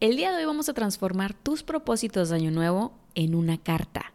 El día de hoy vamos a transformar tus propósitos de año nuevo en una carta.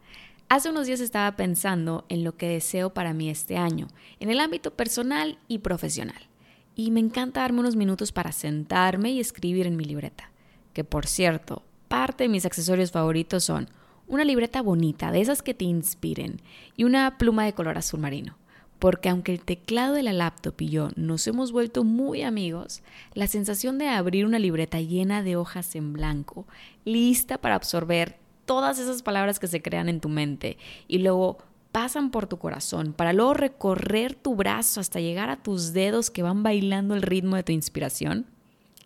Hace unos días estaba pensando en lo que deseo para mí este año, en el ámbito personal y profesional. Y me encanta darme unos minutos para sentarme y escribir en mi libreta. Que por cierto, parte de mis accesorios favoritos son una libreta bonita, de esas que te inspiren, y una pluma de color azul marino porque aunque el teclado de la laptop y yo nos hemos vuelto muy amigos, la sensación de abrir una libreta llena de hojas en blanco, lista para absorber todas esas palabras que se crean en tu mente y luego pasan por tu corazón para luego recorrer tu brazo hasta llegar a tus dedos que van bailando el ritmo de tu inspiración,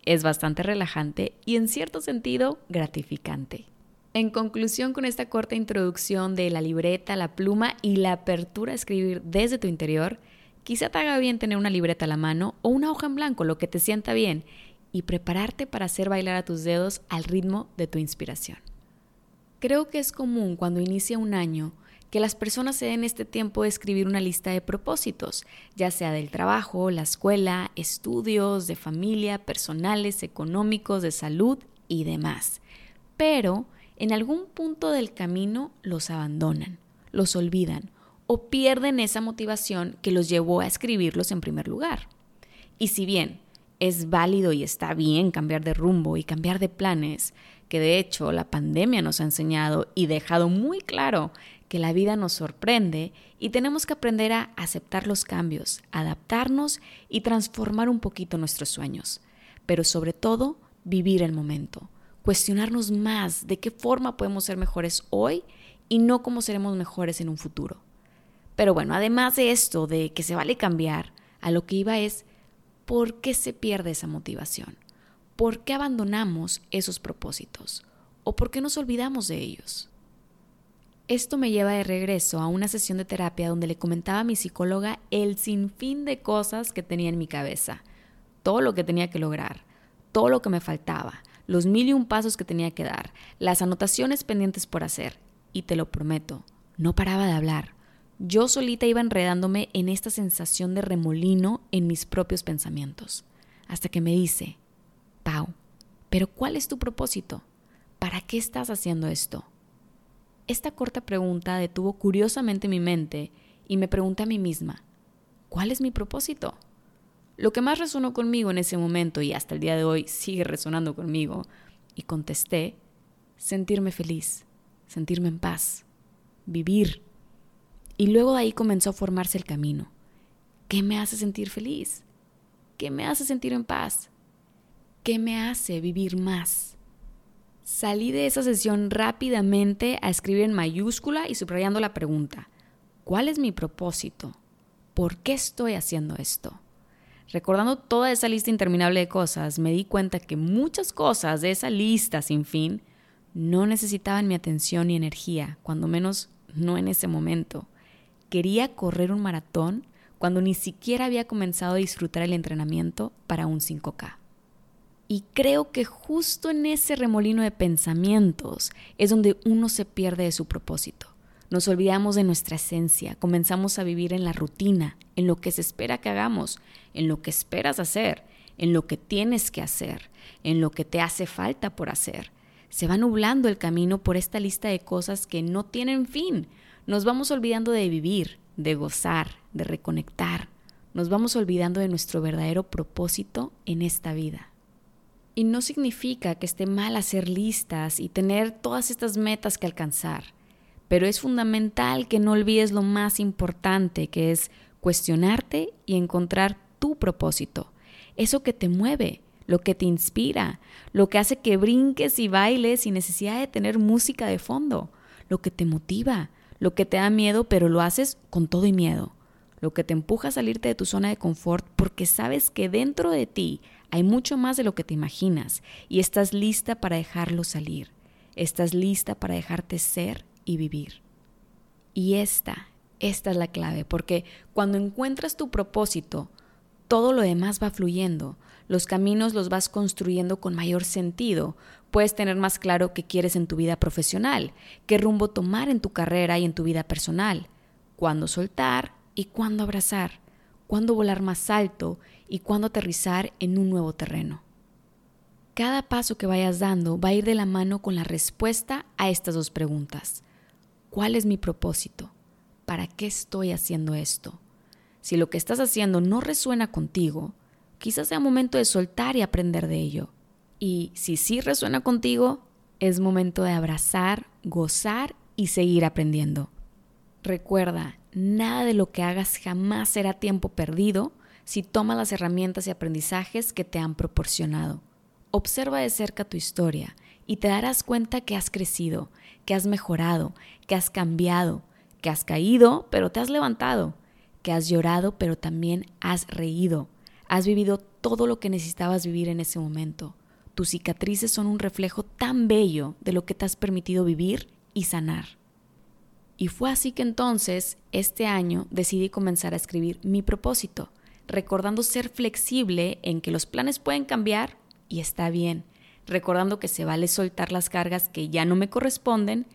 es bastante relajante y en cierto sentido gratificante. En conclusión con esta corta introducción de la libreta, la pluma y la apertura a escribir desde tu interior, quizá te haga bien tener una libreta a la mano o una hoja en blanco, lo que te sienta bien, y prepararte para hacer bailar a tus dedos al ritmo de tu inspiración. Creo que es común cuando inicia un año que las personas se den este tiempo de escribir una lista de propósitos, ya sea del trabajo, la escuela, estudios, de familia, personales, económicos, de salud y demás. Pero en algún punto del camino los abandonan, los olvidan o pierden esa motivación que los llevó a escribirlos en primer lugar. Y si bien es válido y está bien cambiar de rumbo y cambiar de planes, que de hecho la pandemia nos ha enseñado y dejado muy claro que la vida nos sorprende y tenemos que aprender a aceptar los cambios, adaptarnos y transformar un poquito nuestros sueños, pero sobre todo vivir el momento, cuestionarnos más de qué forma podemos ser mejores hoy y no cómo seremos mejores en un futuro. Pero bueno, además de esto, de que se vale cambiar, a lo que iba es, ¿por qué se pierde esa motivación? ¿Por qué abandonamos esos propósitos? ¿O por qué nos olvidamos de ellos? Esto me lleva de regreso a una sesión de terapia donde le comentaba a mi psicóloga el sinfín de cosas que tenía en mi cabeza, todo lo que tenía que lograr, todo lo que me faltaba, los mil y un pasos que tenía que dar, las anotaciones pendientes por hacer. Y te lo prometo, no paraba de hablar. Yo solita iba enredándome en esta sensación de remolino en mis propios pensamientos. Hasta que me dice, Pau, ¿pero cuál es tu propósito? ¿Para qué estás haciendo esto? Esta corta pregunta detuvo curiosamente mi mente y me pregunté a mí misma, ¿cuál es mi propósito? Lo que más resonó conmigo en ese momento y hasta el día de hoy sigue resonando conmigo, y contesté, sentirme feliz, sentirme en paz, vivir. Y luego de ahí comenzó a formarse el camino. ¿Qué me hace sentir feliz? ¿Qué me hace sentir en paz? ¿Qué me hace vivir más? Salí de esa sesión rápidamente a escribir en mayúscula y subrayando la pregunta, ¿cuál es mi propósito? ¿Por qué estoy haciendo esto? Recordando toda esa lista interminable de cosas, me di cuenta que muchas cosas de esa lista sin fin no necesitaban mi atención ni energía, cuando menos no en ese momento. Quería correr un maratón cuando ni siquiera había comenzado a disfrutar el entrenamiento para un 5K. Y creo que justo en ese remolino de pensamientos es donde uno se pierde de su propósito. Nos olvidamos de nuestra esencia, comenzamos a vivir en la rutina, en lo que se espera que hagamos, en lo que esperas hacer, en lo que tienes que hacer, en lo que te hace falta por hacer. Se va nublando el camino por esta lista de cosas que no tienen fin. Nos vamos olvidando de vivir, de gozar, de reconectar. Nos vamos olvidando de nuestro verdadero propósito en esta vida. Y no significa que esté mal hacer listas y tener todas estas metas que alcanzar pero es fundamental que no olvides lo más importante, que es cuestionarte y encontrar tu propósito, eso que te mueve, lo que te inspira, lo que hace que brinques y bailes sin necesidad de tener música de fondo, lo que te motiva, lo que te da miedo, pero lo haces con todo y miedo, lo que te empuja a salirte de tu zona de confort porque sabes que dentro de ti hay mucho más de lo que te imaginas y estás lista para dejarlo salir. Estás lista para dejarte ser y vivir. Y esta, esta es la clave, porque cuando encuentras tu propósito, todo lo demás va fluyendo. Los caminos los vas construyendo con mayor sentido. Puedes tener más claro qué quieres en tu vida profesional, qué rumbo tomar en tu carrera y en tu vida personal, cuándo soltar y cuándo abrazar, cuándo volar más alto y cuándo aterrizar en un nuevo terreno. Cada paso que vayas dando va a ir de la mano con la respuesta a estas dos preguntas. ¿Cuál es mi propósito? ¿Para qué estoy haciendo esto? Si lo que estás haciendo no resuena contigo, quizás sea momento de soltar y aprender de ello. Y si sí resuena contigo, es momento de abrazar, gozar y seguir aprendiendo. Recuerda, nada de lo que hagas jamás será tiempo perdido si tomas las herramientas y aprendizajes que te han proporcionado. Observa de cerca tu historia y te darás cuenta que has crecido, que has mejorado, que has cambiado, que has caído, pero te has levantado, que has llorado, pero también has reído. Has vivido todo lo que necesitabas vivir en ese momento. Tus cicatrices son un reflejo tan bello de lo que te has permitido vivir y sanar. Y fue así que entonces, este año, decidí comenzar a escribir mi propósito, recordando ser flexible en que los planes pueden cambiar y está bien, recordando que se vale soltar las cargas que ya no me corresponden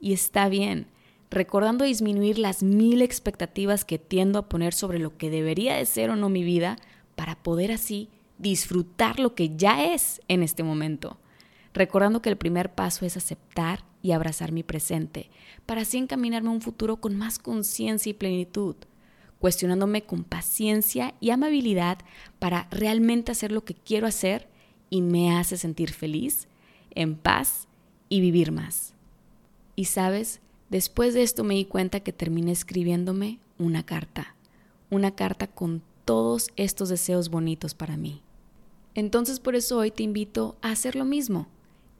y está bien, recordando disminuir las mil expectativas que tiendo a poner sobre lo que debería de ser o no mi vida para poder así disfrutar lo que ya es en este momento, recordando que el primer paso es aceptar y abrazar mi presente, para así encaminarme a un futuro con más conciencia y plenitud, cuestionándome con paciencia y amabilidad para realmente hacer lo que quiero hacer y me hace sentir feliz, en paz y vivir más. Y sabes, después de esto me di cuenta que terminé escribiéndome una carta, una carta con todos estos deseos bonitos para mí. Entonces por eso hoy te invito a hacer lo mismo.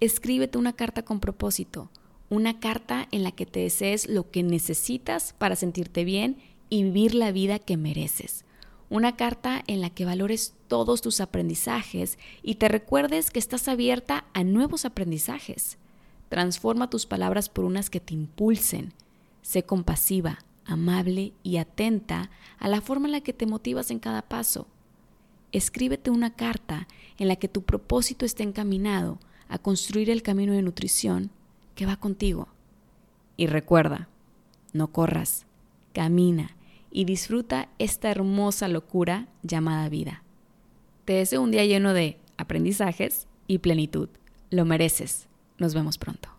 Escríbete una carta con propósito, una carta en la que te desees lo que necesitas para sentirte bien y vivir la vida que mereces una carta en la que valores todos tus aprendizajes y te recuerdes que estás abierta a nuevos aprendizajes. Transforma tus palabras por unas que te impulsen. Sé compasiva, amable y atenta a la forma en la que te motivas en cada paso. Escríbete una carta en la que tu propósito esté encaminado a construir el camino de nutrición que va contigo. Y recuerda, no corras, camina y disfruta esta hermosa locura llamada vida. Te deseo un día lleno de aprendizajes y plenitud. Lo mereces. Nos vemos pronto.